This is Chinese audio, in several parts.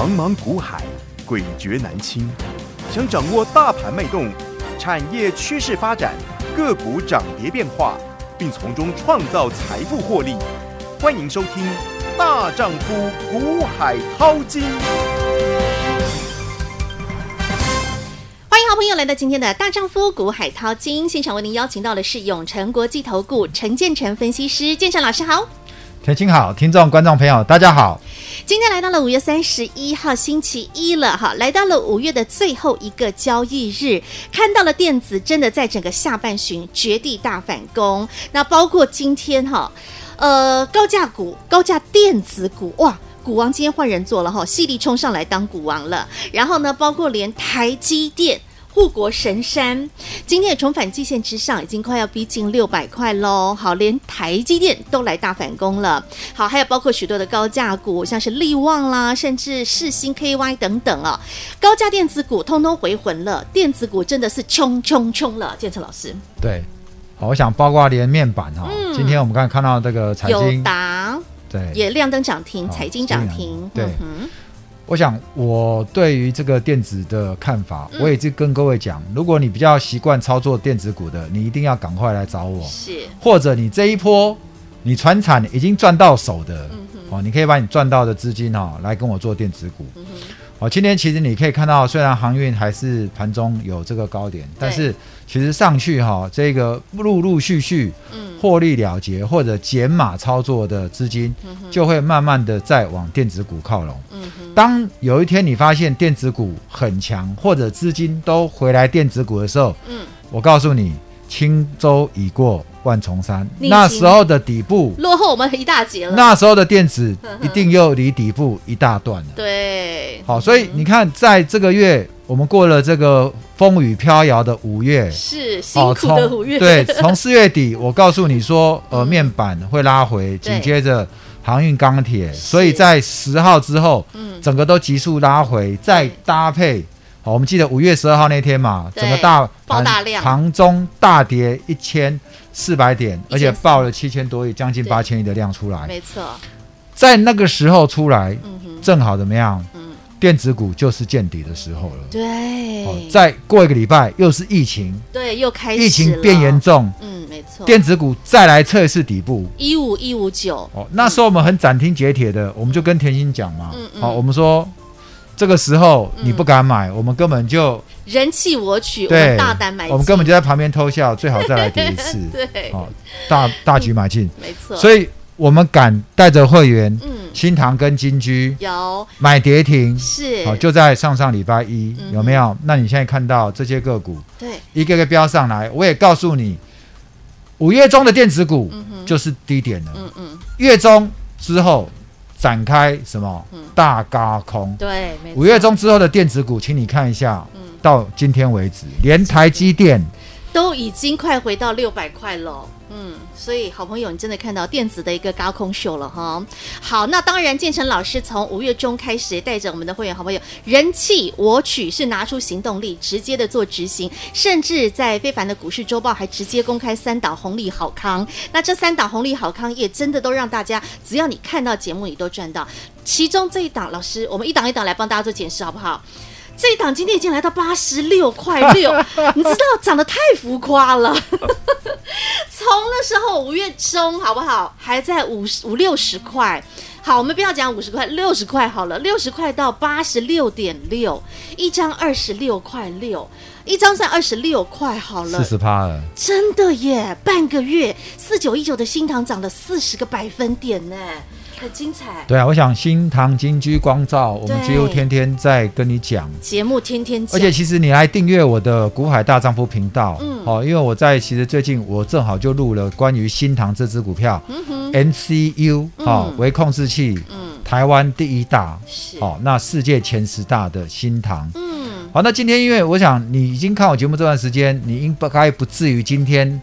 茫茫股海，诡谲难清。想掌握大盘脉动、产业趋势发展、个股涨跌变化，并从中创造财富获利，欢迎收听《大丈夫股海淘金》。欢迎好朋友来到今天的《大丈夫股海淘金》现场，为您邀请到的是永诚国际投顾陈建成分析师，建成老师好。田青好，听众观众朋友大家好。今天来到了五月三十一号星期一了哈，来到了五月的最后一个交易日，看到了电子真的在整个下半旬绝地大反攻。那包括今天哈，呃，高价股、高价电子股哇，股王今天换人做了哈，犀利冲上来当股王了。然后呢，包括连台积电。护国神山今天也重返季线之上，已经快要逼近六百块喽。好，连台积电都来大反攻了。好，还有包括许多的高价股，像是力旺啦，甚至世新 KY 等等啊，高价电子股通通回魂了。电子股真的是冲冲冲了，建成老师。对，好，我想包括连面板哈，嗯、今天我们刚才看到这个财经，有达对，也亮灯涨停，财经涨停，对。我想，我对于这个电子的看法，我也是跟各位讲，如果你比较习惯操作电子股的，你一定要赶快来找我。是，或者你这一波你传产已经赚到手的，哦，你可以把你赚到的资金哈来跟我做电子股。哦，今天其实你可以看到，虽然航运还是盘中有这个高点，但是其实上去哈，这个陆陆续续，获利了结或者减码操作的资金，就会慢慢的在往电子股靠拢。嗯当有一天你发现电子股很强，或者资金都回来电子股的时候，嗯。我告诉你，轻舟已过万重山，那时候的底部落后我们一大截了。那时候的电子一定又离底部一大段了。对，好，所以你看，在这个月我们过了这个风雨飘摇的五月，是辛苦的五月。对，从四月底我告诉你说，呃，面板会拉回，紧接着航运钢铁，所以在十号之后，整个都急速拉回，再搭配。好，我们记得五月十二号那天嘛，整个大爆大量，盘中大跌一千四百点，而且爆了七千多亿，将近八千亿的量出来。没错，在那个时候出来，正好怎么样？电子股就是见底的时候了。对，再过一个礼拜又是疫情，对，又开始疫情变严重。嗯，没错，电子股再来测试底部一五一五九。哦，那时候我们很斩钉截铁的，我们就跟甜心讲嘛，好，我们说。这个时候你不敢买，嗯、我们根本就人弃我取，对我们大胆买进，我们根本就在旁边偷笑，最好再来第一次。对，好、哦，大大举买进，没错。所以我们敢带着会员，嗯，新塘跟金居有。买跌停，是，好、哦，就在上上礼拜一，嗯、有没有？那你现在看到这些个股，对，一个个标上来，我也告诉你，五月中的电子股就是低点了，嗯嗯，月中之后。展开什么大高空？对，五月中之后的电子股，请你看一下，到今天为止，连台积电都已经快回到六百块了。嗯，所以好朋友，你真的看到电子的一个高空秀了哈。好，那当然，建成老师从五月中开始带着我们的会员好朋友人气我取，是拿出行动力，直接的做执行，甚至在非凡的股市周报还直接公开三档红利好康。那这三档红利好康也真的都让大家，只要你看到节目，你都赚到。其中这一档，老师，我们一档一档来帮大家做解释，好不好？这一档今天已经来到八十六块六，你知道涨得太浮夸了。从那时候五月中好不好，还在五十五六十块。好，我们不要讲五十块，六十块好了，六十块到八十六点六，一张二十六块六，一张算二十六块好了，四十趴了，真的耶！半个月四九一九的新塘涨了四十个百分点呢。很精彩，对啊，我想新唐金居光照，我们几乎天天在跟你讲。节目，天天讲。而且其实你来订阅我的股海大丈夫频道，嗯，哦，因为我在其实最近我正好就录了关于新唐这支股票，嗯哼，MCU 哦，微控制器，嗯，台湾第一大，是，哦，那世界前十大的新唐，嗯，好，那今天因为我想你已经看我节目这段时间，你应该不至于今天。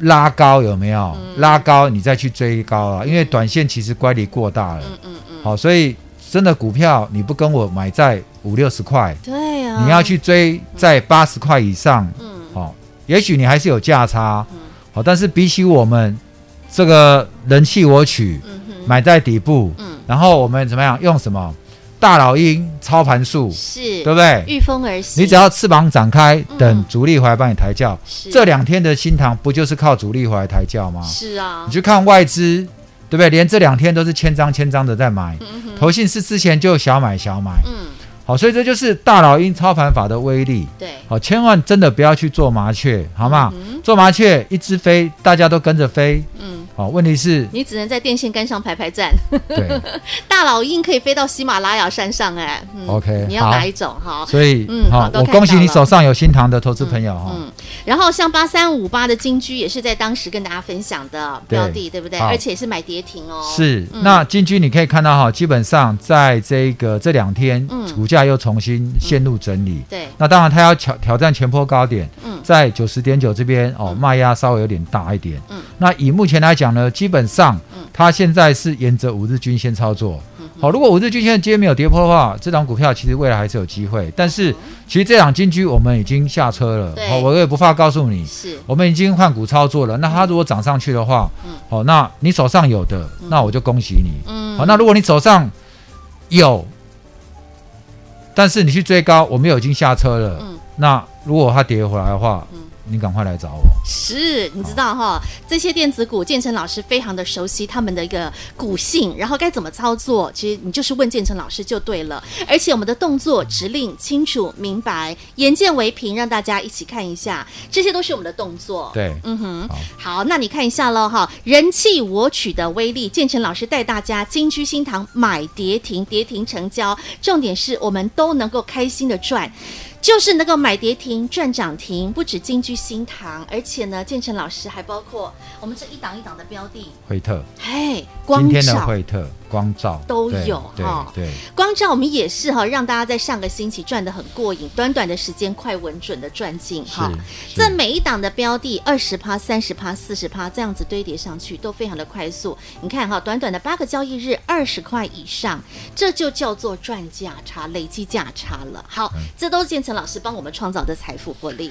拉高有没有？嗯、拉高你再去追高啊？因为短线其实乖离过大了。嗯嗯嗯。好，所以真的股票你不跟我买在五六十块，对呀、啊，你要去追在八十块以上。嗯。好，也许你还是有价差。嗯。好，但是比起我们这个人气我取，嗯、哼买在底部，嗯，然后我们怎么样？用什么？大老鹰操盘术，是对不对？御风而行，你只要翅膀展开，等主力回来帮你抬轿。嗯、这两天的新塘不就是靠主力回来抬轿吗？是啊，你去看外资，对不对？连这两天都是千张千张的在买，嗯、投信是之前就小买小买。嗯，好，所以这就是大老鹰操盘法的威力。对，好，千万真的不要去做麻雀，好吗？嗯、做麻雀一只飞，大家都跟着飞。嗯。好，问题是，你只能在电线杆上排排站。对，大老鹰可以飞到喜马拉雅山上，哎嗯，OK，你要哪一种？哈，所以，嗯，好，我恭喜你手上有新塘的投资朋友哈。嗯，然后像八三五八的金居也是在当时跟大家分享的标的，对不对？而且是买跌停哦。是，那金居你可以看到哈，基本上在这个这两天，股价又重新陷入整理。对，那当然它要挑挑战前坡高点，嗯在九十点九这边哦，卖压稍微有点大一点。嗯，那以目前来讲。讲呢，基本上，它现在是沿着五日均线操作。好，如果五日均线今天没有跌破的话，这档股票其实未来还是有机会。但是，其实这档金居我们已经下车了。好，我也不怕告诉你，是我们已经换股操作了。那它如果涨上去的话，好，那你手上有的，那我就恭喜你。嗯好，那如果你手上有，但是你去追高，我们又已经下车了。那如果它跌回来的话，你赶快来找我。是，你知道哈，这些电子股，建成老师非常的熟悉他们的一个股性，然后该怎么操作，其实你就是问建成老师就对了。而且我们的动作指令清楚明白，眼见为凭，让大家一起看一下，这些都是我们的动作。对，嗯哼，好，好，那你看一下喽哈，人气我取的威力，建成老师带大家金居新堂买跌停，跌停成交，重点是我们都能够开心的赚。就是能够买跌停赚涨停，不止金居新堂，而且呢，建成老师还包括我们这一档一档的标的，惠特，嘿，光照。今天的惠特。光照都有哈，对，光照我们也是哈，让大家在上个星期赚的很过瘾，短短的时间快稳准的赚进哈。这每一档的标的二十趴、三十趴、四十趴这样子堆叠上去，都非常的快速。你看哈，短短的八个交易日，二十块以上，这就叫做赚价差、累积价差了。好，这都是建成老师帮我们创造的财富获利。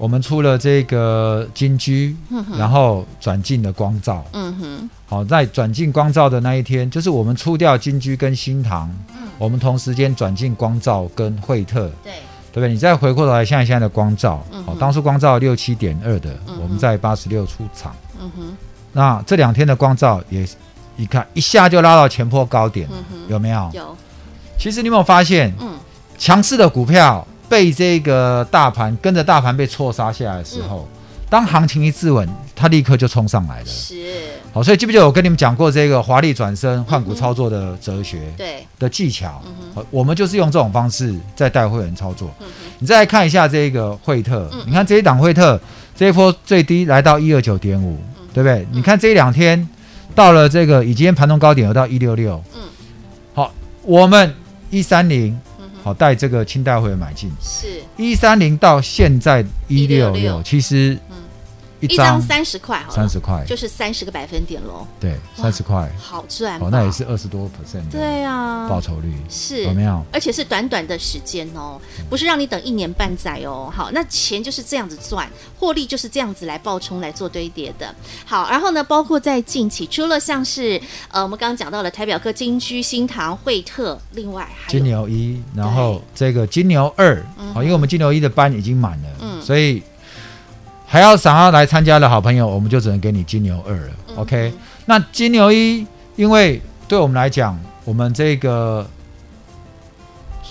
我们出了这个金居，嗯、然后转进了光照。嗯哼，好，在转进光照的那一天，就是我们出掉金居跟新唐，嗯、我们同时间转进光照跟惠特。对，对不对？你再回过头来，像现在的光照，好，当初光照六七点二的，嗯、我们在八十六出场。嗯哼，那这两天的光照也，一看一下就拉到前坡高点，嗯、哼有没有？有。其实你有没有发现，嗯，强势的股票。被这个大盘跟着大盘被错杀下来的时候，嗯、当行情一自稳，它立刻就冲上来了。是，好，所以记不记得我跟你们讲过这个华丽转身换股操作的哲学？对的技巧，嗯、我们就是用这种方式在带会员操作。嗯、你再来看一下这个惠特，嗯、你看这一档惠特这一波最低来到一二九点五，对不对？嗯、你看这一两天到了这个，以今天盘中高点有到一六六。嗯，好，我们一三零。好，带这个清代会买进，是。一三零到现在一六六，其实。一张三十块，三十块就是三十个百分点喽。对，三十块，好赚哦，那也是二十多 percent。对啊，报酬率是有没有？而且是短短的时间哦，不是让你等一年半载哦。好，那钱就是这样子赚，获利就是这样子来爆冲来做堆叠的。好，然后呢，包括在近期，除了像是呃，我们刚刚讲到了台表科、金居、新塘、惠特，另外还有金牛一，然后这个金牛二，好，因为我们金牛一的班已经满了，嗯，所以。还要想要来参加的好朋友，我们就只能给你金牛二了。嗯、OK，那金牛一，因为对我们来讲，我们这个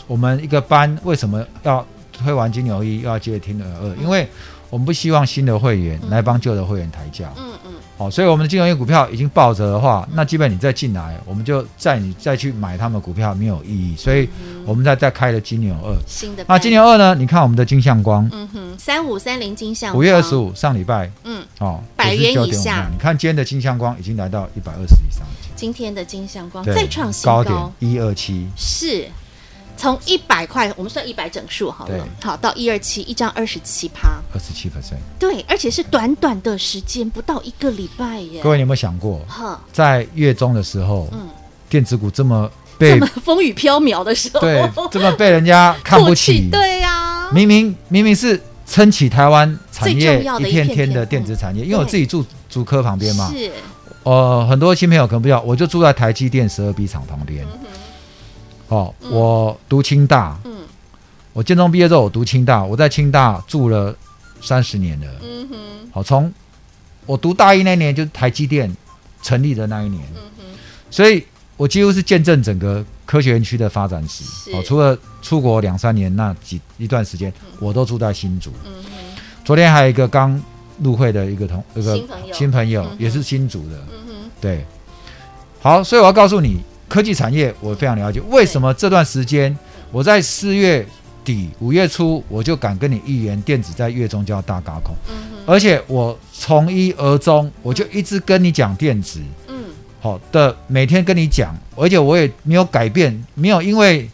我们一个班为什么要推完金牛一，又要接着金牛二？因为我们不希望新的会员来帮旧的会员抬轿。嗯嗯。好，所以我们的金融业股票已经抱着的话，那基本你再进来，我们就再你再去买他们股票没有意义。所以我们再再开了金牛二。新的。那金牛二呢？你看我们的金相光。嗯哼。三五三零金相。五月二十五上礼拜。嗯。哦。百元以下。你看今天的金相光已经来到一百二十以上。今天的金相光再创新高点一二七。是。从一百块，我们算一百整数好了，好到一二七一张二十七趴，二十七 percent，对，而且是短短的时间，不到一个礼拜耶。各位，你有没有想过，呵在月中的时候，嗯，电子股这么被这么风雨飘渺的时候，对，这么被人家 看不起，对呀、啊，明明明明是撑起台湾产业一片天的电子产业，因为我自己住竹科旁边嘛，是，呃，很多新朋友可能不知道，我就住在台积电十二 B 厂旁边。嗯。哦，我读清大，嗯，我建中毕业之后我读清大，我在清大住了三十年了，嗯哼，好，从我读大一那年就是台积电成立的那一年，嗯哼，所以我几乎是见证整个科学园区的发展史，哦，除了出国两三年那几一段时间，我都住在新竹，嗯哼，昨天还有一个刚入会的一个同一个新朋友。也是新竹的，嗯哼，对。好，所以我要告诉你，科技产业我非常了解。为什么这段时间我在四月底、五月初我就敢跟你预言电子在月中就要大高空？而且我从一而终，我就一直跟你讲电子。嗯。好的，每天跟你讲，而且我也没有改变，没有因为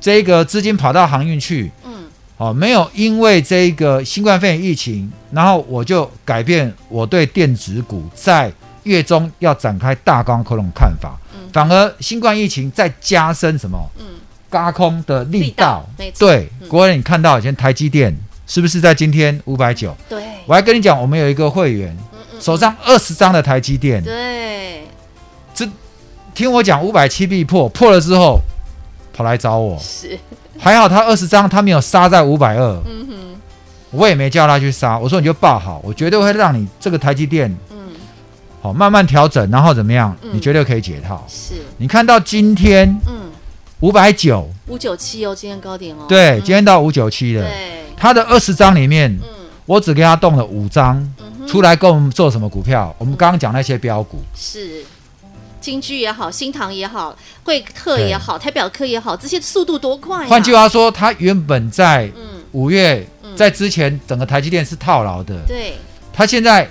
这个资金跑到航运去。嗯。哦，没有因为这个新冠肺炎疫情，然后我就改变我对电子股在。月中要展开大轧空的看法，嗯、反而新冠疫情在加深什么？嗯，轧空的力道。力道对，嗯、国人你看到以前台积电是不是在今天五百九？对，我还跟你讲，我们有一个会员，嗯嗯、手上二十张的台积电。对，这听我讲五百七必破，破了之后跑来找我。是，还好他二十张他没有杀在五百二。嗯哼，我也没叫他去杀，我说你就抱好，我绝对会让你这个台积电。好，慢慢调整，然后怎么样？嗯、你绝对可以解套。是，你看到今天，嗯，五百九，五九七哦，今天高点哦。对，嗯、今天到五九七了。对，他的二十张里面，嗯，我只给他动了五张，嗯、出来跟我们做什么股票？我们刚刚讲那些标股，是，金居也好，新唐也好，贵客也好，台表客也好，这些速度多快、啊？换句话说，他原本在五月，嗯、在之前整个台积电是套牢的，对，他现在。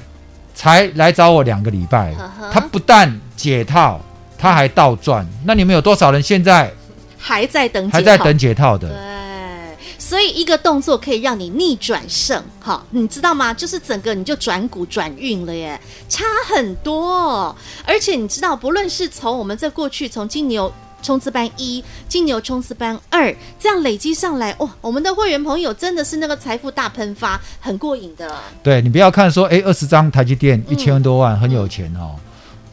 才来找我两个礼拜，他不但解套，他还倒赚。那你们有多少人现在还在等还在等解套的？对，所以一个动作可以让你逆转胜，好，你知道吗？就是整个你就转股转运了耶，差很多。而且你知道，不论是从我们在过去从金牛。冲刺班一，金牛冲刺班二，这样累积上来，哇，我们的会员朋友真的是那个财富大喷发，很过瘾的。对，你不要看说，哎，二十张台积电一千多万，嗯、很有钱哦。嗯、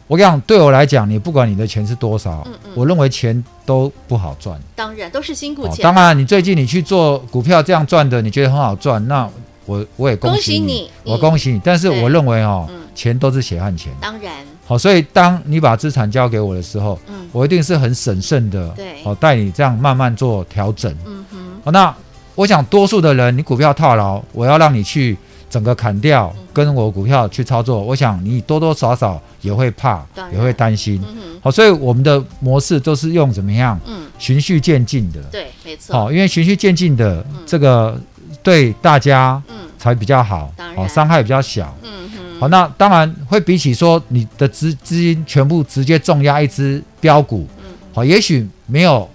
我跟你讲，对我来讲，你不管你的钱是多少，嗯嗯、我认为钱都不好赚。当然都是辛苦钱。哦、当然，你最近你去做股票这样赚的，你觉得很好赚，那我我也恭喜你，喜你我恭喜你。但是我认为哦，嗯、钱都是血汗钱。当然。好，所以当你把资产交给我的时候，嗯，我一定是很审慎的，对，好带你这样慢慢做调整，嗯哼。好，那我想多数的人，你股票套牢，我要让你去整个砍掉，跟我股票去操作，我想你多多少少也会怕，也会担心，嗯哼。好，所以我们的模式都是用怎么样？嗯，循序渐进的，对，没错。好，因为循序渐进的这个对大家，嗯，才比较好，当然，好，伤害比较小，嗯。好，那当然会比起说你的资资金全部直接重压一只标股，嗯，好，也许没有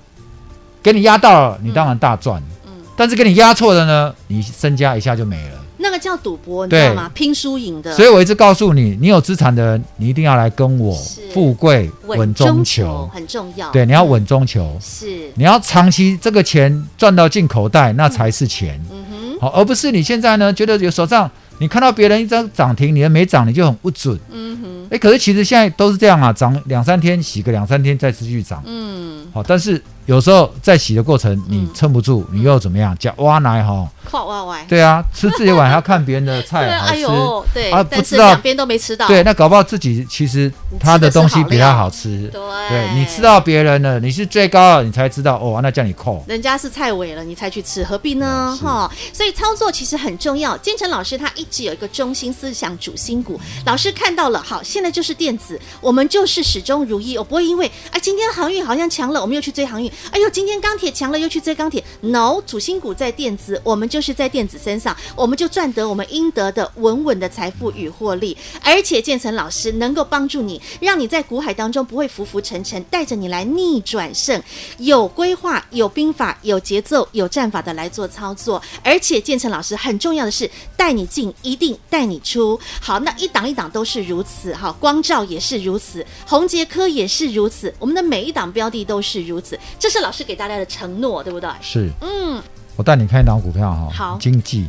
给你压到了，你当然大赚，嗯，但是给你压错了呢，你身家一下就没了。那个叫赌博，你知道吗？对拼输赢的。所以我一直告诉你，你有资产的人，你一定要来跟我富贵稳中求，很重要。对，你要稳中求，是，你要长期这个钱赚到进口袋，那才是钱。嗯哼，好，而不是你现在呢，觉得有手上。你看到别人一张涨停，你的没涨，你就很不准。嗯哼。哎，可是其实现在都是这样啊，涨两三天洗个两三天再继续涨。嗯。好，但是有时候在洗的过程你撑不住，你又怎么样？叫挖奶哈。靠挖歪。对啊，吃自己碗还要看别人的菜 好吃。哎呦，对啊，不知道两边都没吃到。对，那搞不好自己其实他的东西比他好吃。对。对，你吃到别人的，你是最高了，你才知道哦，那叫你扣。人家是菜尾了，你才去吃，何必呢？哈，所以操作其实很重要。建成老师他一。直有一个中心思想，主心骨。老师看到了，好，现在就是电子，我们就是始终如一。我不会因为啊，今天航运好像强了，我们又去追航运。哎呦，今天钢铁强了，又去追钢铁。No，主心骨在电子，我们就是在电子身上，我们就赚得我们应得的稳稳的财富与获利。而且建成老师能够帮助你，让你在股海当中不会浮浮沉沉，带着你来逆转胜，有规划、有兵法、有节奏、有战法的来做操作。而且建成老师很重要的是带你进。一定带你出好，那一档一档都是如此哈，光照也是如此，宏杰科也是如此，我们的每一档标的都是如此，这是老师给大家的承诺，对不对？是，嗯，我带你看一档股票哈，好，经济。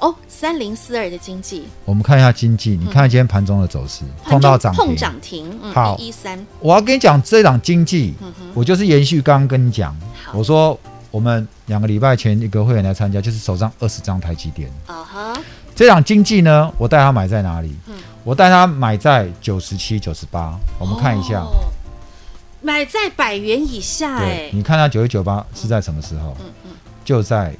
哦，三零四二的经济，我们看一下经济，你看今天盘中的走势，碰到涨停，碰涨停，好一三。我要跟你讲这档经济，我就是延续刚刚跟你讲，我说我们两个礼拜前一个会员来参加，就是手上二十张台积电。啊哈，这档经济呢，我带他买在哪里？我带他买在九十七、九十八。我们看一下。买在百元以下，哎，你看它九一九八是在什么时候？嗯嗯，就在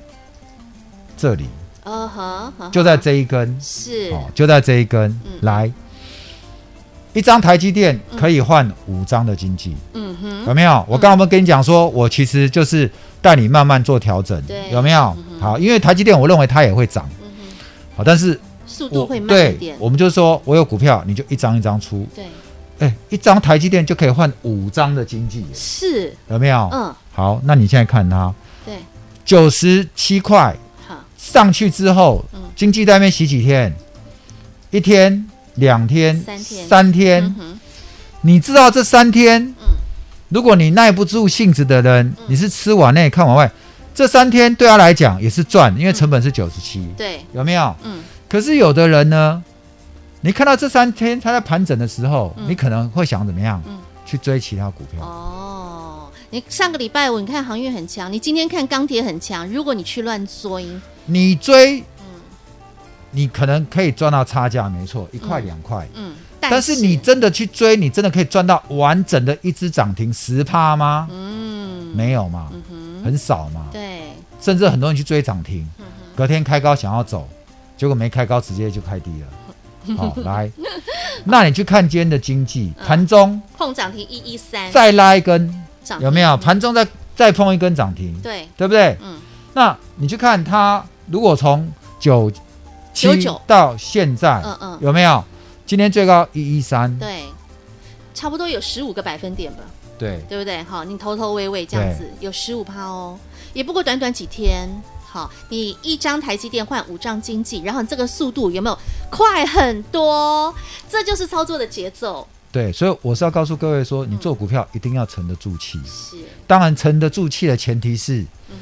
这里，哦呵，就在这一根，是。哦，就在这一根，来，一张台积电可以换五张的经济，嗯哼，有没有？我刚刚跟你讲说，我其实就是带你慢慢做调整，对，有没有？好，因为台积电我认为它也会涨，嗯哼，好，但是速度会慢一点，我们就是说我有股票，你就一张一张出，对。哎，一张台积电就可以换五张的经济，是。有没有？嗯，好，那你现在看它，对，九十七块，好，上去之后，嗯，经济在那边洗几天？一天、两天、三天、三天，你知道这三天，嗯，如果你耐不住性子的人，你是吃碗内看碗外，这三天对他来讲也是赚，因为成本是九十七，对，有没有？嗯，可是有的人呢？你看到这三天它在盘整的时候，嗯、你可能会想怎么样？嗯、去追其他股票。哦，你上个礼拜五你看航运很强，你今天看钢铁很强。如果你去乱追，你追，嗯，你可能可以赚到差价，没错，一块两块。嗯，但是，你真的去追，你真的可以赚到完整的一只涨停十趴吗？嗯，没有嘛，嗯、哼很少嘛。对，甚至很多人去追涨停，嗯、隔天开高想要走，结果没开高，直接就开低了。好，来，那你去看今天的经济盘中碰涨停一一三，再拉一根，有没有？盘中再再碰一根涨停，对，对不对？嗯，那你去看它，如果从九七到现在，嗯嗯，有没有？今天最高一一三，对，差不多有十五个百分点吧，对，对不对？好，你头头尾尾这样子有十五趴哦，也不过短短几天。好，你一张台积电换五张经济，然后这个速度有没有快很多？这就是操作的节奏。对，所以我是要告诉各位说，你做股票一定要沉得住气。是，当然沉得住气的前提是，嗯，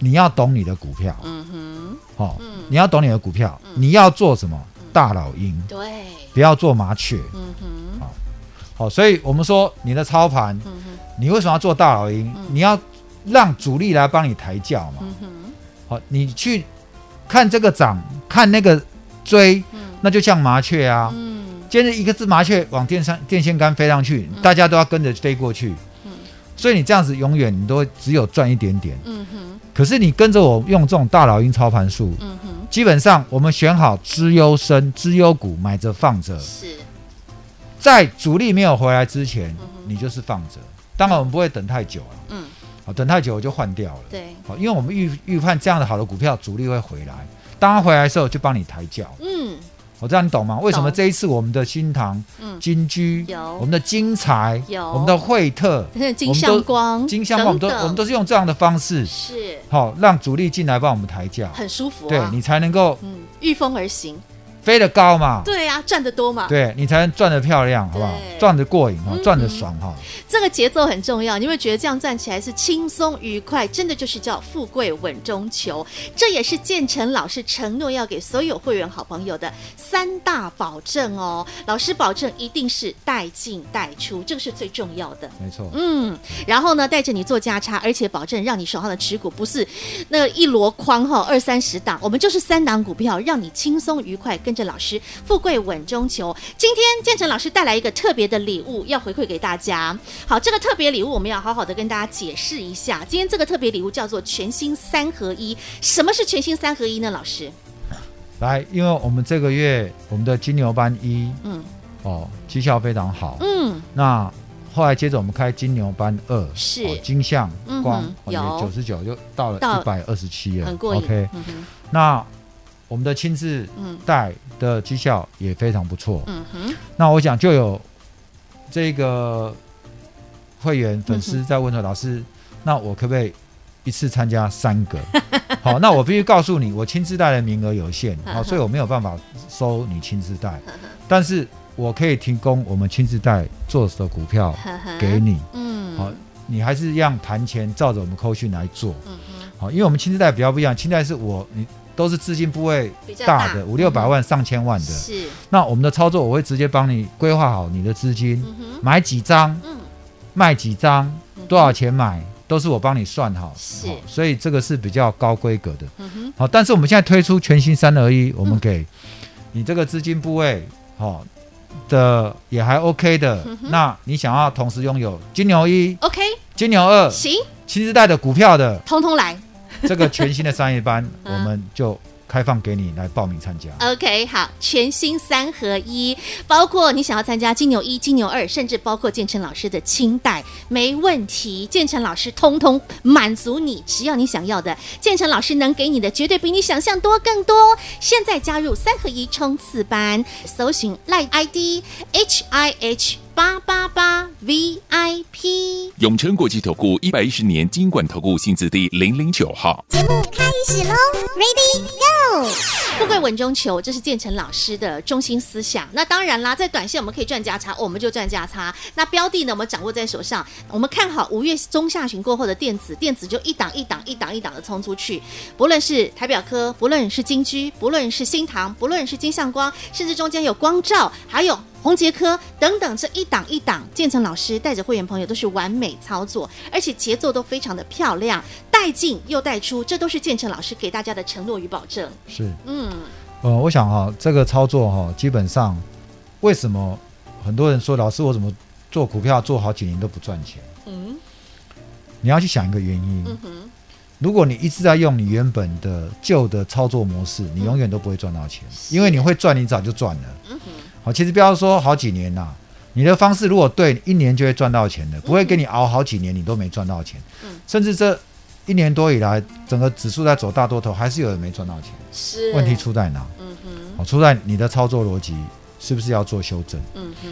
你要懂你的股票。嗯哼，好，你要懂你的股票，你要做什么？大老鹰。对，不要做麻雀。嗯哼，好，好，所以我们说你的操盘，你为什么要做大老鹰？你要让主力来帮你抬轿嘛。嗯哼。好，你去看这个涨，看那个追，嗯、那就像麻雀啊。嗯，今天一个只麻雀往电上电线杆飞上去，嗯、大家都要跟着飞过去。嗯，所以你这样子永远你都只有赚一点点。嗯哼。可是你跟着我用这种大老鹰操盘术，嗯哼，基本上我们选好资优生、资优股买着放着。是。在主力没有回来之前，嗯、你就是放着。当然我们不会等太久了。嗯。等太久我就换掉了。对，好，因为我们预预判这样的好的股票主力会回来，当他回来的时候就帮你抬轿。嗯，我这样你懂吗？为什么这一次我们的新塘、金居、我们的金财、有、我们的惠特、金相光、金相光，我们都我们都是用这样的方式，是好让主力进来帮我们抬轿，很舒服。对你才能够嗯御风而行。飞得高嘛？对呀，赚得多嘛？对，你才能赚得漂亮，好不好？赚得过瘾哈，赚得爽哈。这个节奏很重要，你会觉得这样赚起来是轻松愉快，真的就是叫富贵稳中求。这也是建成老师承诺要给所有会员好朋友的三大保证哦。老师保证一定是带进带出，这个是最重要的。没错。嗯，然后呢，带着你做加差，而且保证让你手上的持股不是那一箩筐哈，二三十档，我们就是三档股票，让你轻松愉快。跟着老师，富贵稳中求。今天建成老师带来一个特别的礼物，要回馈给大家。好，这个特别礼物我们要好好的跟大家解释一下。今天这个特别礼物叫做全新三合一。什么是全新三合一呢？老师，来，因为我们这个月我们的金牛班一，嗯，哦，绩效非常好，嗯，那后来接着我们开金牛班二，是、哦、金相光，有九十九就到了一百二十七了，很过瘾。OK，、嗯、那。我们的亲自带的绩效也非常不错。嗯哼，那我想就有这个会员粉丝在问说：“老师，那我可不可以一次参加三个？” 好，那我必须告诉你，我亲自带的名额有限，好，所以我没有办法收你亲自带，但是我可以提供我们亲自带做的股票给你。嗯，好，你还是一样谈钱，照着我们扣讯来做。嗯哼，好，因为我们亲自带比较不一样，亲自带是我你。都是资金部位大的，五六百万、上千万的。是。那我们的操作，我会直接帮你规划好你的资金，买几张，卖几张，多少钱买，都是我帮你算好。是。所以这个是比较高规格的。好，但是我们现在推出全新三合一，我们给你这个资金部位，好。的也还 OK 的，嗯、那你想要同时拥有金牛一，OK，金牛二，行，新时代的股票的，通通来，这个全新的商业班，我们就。开放给你来报名参加。OK，好，全新三合一，包括你想要参加金牛一、金牛二，甚至包括建成老师的清代，没问题。建成老师通通满足你，只要你想要的，建成老师能给你的绝对比你想象多更多。现在加入三合一冲刺班，搜寻 LINE ID H I H 八八八 VIP。永诚国际投顾一百一十年金管投顾新字第零零九号。节目开始喽，Ready Go！富贵稳中求，这是建成老师的中心思想。那当然啦，在短线我们可以赚价差，我们就赚价差。那标的呢，我们掌握在手上。我们看好五月中下旬过后的电子，电子就一档一档一档一档的冲出去。不论是台表科，不论是金居，不论是新塘，不论是金相光，甚至中间有光照，还有宏杰科等等，这一档一档，建成老师带着会员朋友都是完美操作，而且节奏都非常的漂亮，带进又带出，这都是建成老师给大家的承诺与保证。是，嗯，呃，我想哈，这个操作哈，基本上为什么很多人说老师我怎么做股票做好几年都不赚钱？嗯，你要去想一个原因。嗯哼，如果你一直在用你原本的旧的操作模式，你永远都不会赚到钱，是因为你会赚，你早就赚了。嗯哼，好，其实不要说好几年呐，你的方式如果对，一年就会赚到钱的，不会给你熬好几年你都没赚到钱。嗯，甚至这。一年多以来，整个指数在走大多头，还是有人没赚到钱。是，问题出在哪？嗯哼，出在你的操作逻辑是不是要做修正？嗯哼，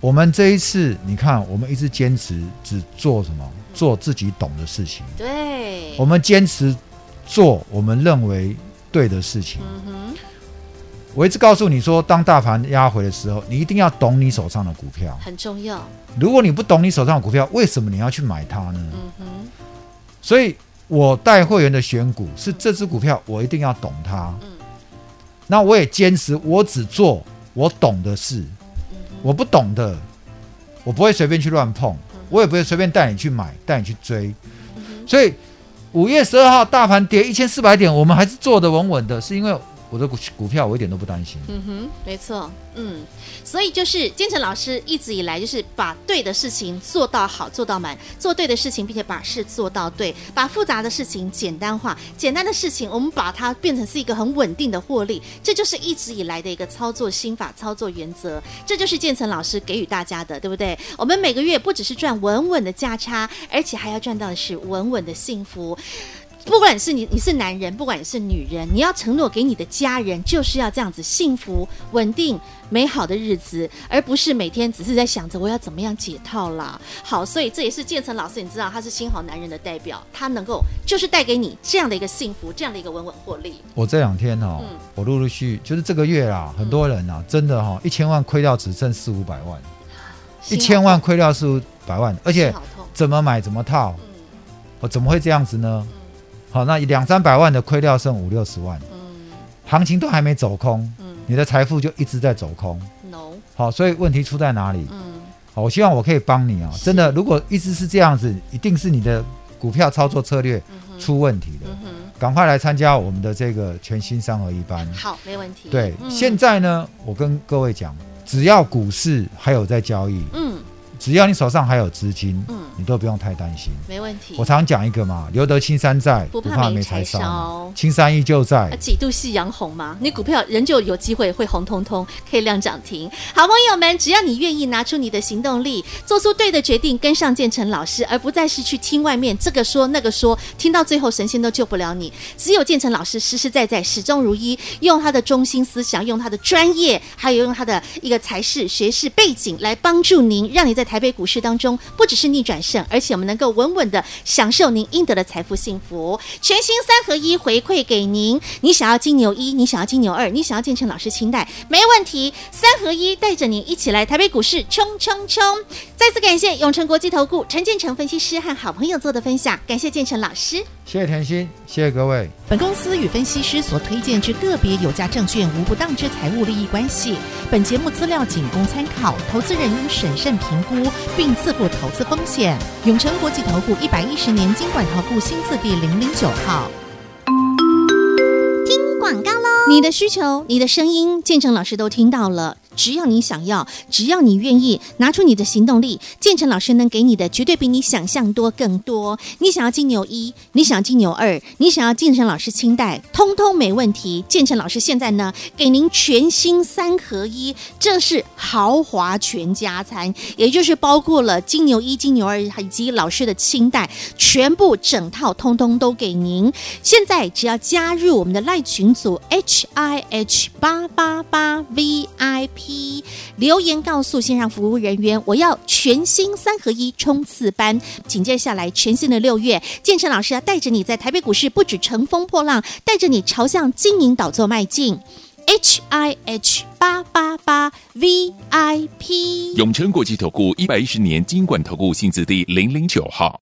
我们这一次，你看，我们一直坚持只做什么？做自己懂的事情。对，我们坚持做我们认为对的事情。我一直告诉你说，当大盘压回的时候，你一定要懂你手上的股票，很重要。如果你不懂你手上的股票，为什么你要去买它呢？嗯哼。所以，我带会员的选股是这只股票，我一定要懂它。嗯，那我也坚持，我只做我懂的事。我不懂的，我不会随便去乱碰，我也不会随便带你去买，带你去追。所以，五月十二号大盘跌一千四百点，我们还是做得稳稳的，是因为。我的股股票我一点都不担心。嗯哼，没错，嗯，所以就是建成老师一直以来就是把对的事情做到好，做到满，做对的事情，并且把事做到对，把复杂的事情简单化，简单的事情我们把它变成是一个很稳定的获利，这就是一直以来的一个操作心法、操作原则，这就是建成老师给予大家的，对不对？我们每个月不只是赚稳稳的价差，而且还要赚到的是稳稳的幸福。不管是你，你是男人，不管你是女人，你要承诺给你的家人，就是要这样子幸福、稳定、美好的日子，而不是每天只是在想着我要怎么样解套啦。好，所以这也是建成老师，你知道他是新好男人的代表，他能够就是带给你这样的一个幸福，这样的一个稳稳获利。我这两天哦，我陆陆续就是这个月啦，很多人啊，真的哈、一千万亏掉只剩四五百万，一千万亏掉四五百万，而且怎么买怎么套，我、怎么会这样子呢？好，那两三百万的亏掉剩五六十万，嗯，行情都还没走空，嗯，你的财富就一直在走空，no，好，所以问题出在哪里？嗯，好，我希望我可以帮你啊，真的，如果一直是这样子，一定是你的股票操作策略出问题的，嗯，赶快来参加我们的这个全新三合一班，好，没问题，对，现在呢，我跟各位讲，只要股市还有在交易，嗯。只要你手上还有资金，嗯，你都不用太担心，没问题。我常讲一个嘛，留得青山在，不怕没柴烧，青山依旧在。几度夕阳红嘛，你股票仍旧有机会会红彤彤，可以亮涨停。好朋友们，只要你愿意拿出你的行动力，做出对的决定，跟上建成老师，而不再是去听外面这个说那个说，听到最后神仙都救不了你。只有建成老师实实在在、始终如一，用他的中心思想，用他的专业，还有用他的一个才识、学识背景来帮助您，让你在。台北股市当中，不只是逆转胜，而且我们能够稳稳的享受您应得的财富幸福。全新三合一回馈给您，你想要金牛一，你想要金牛二，你想要建成老师清代，没问题。三合一带着您一起来台北股市冲冲冲！再次感谢永成国际投顾陈建成分析师和好朋友做的分享，感谢建成老师。谢谢甜心，谢谢各位。本公司与分析师所推荐之个别有价证券无不当之财务利益关系。本节目资料仅供参考，投资人应审慎评估并自负投资风险。永诚国际投顾一百一十年金管投顾新字第零零九号。听广告喽！你的需求，你的声音，建成老师都听到了。只要你想要，只要你愿意拿出你的行动力，建成老师能给你的绝对比你想象多更多。你想要金牛一，你想要金牛二，你想要建成老师清代，通通没问题。建成老师现在呢，给您全新三合一，这是豪华全家餐，也就是包括了金牛一、金牛二以及老师的清代，全部整套通通都给您。现在只要加入我们的赖群组 H I H 八八八 V I P。留言告诉线上服务人员，我要全新三合一冲刺班。紧接下来，全新的六月，建成老师要带着你在台北股市不止乘风破浪，带着你朝向金银岛座迈进。H I H 八八八 V I P 永诚国际投顾一百一十年金管投顾新字第零零九号。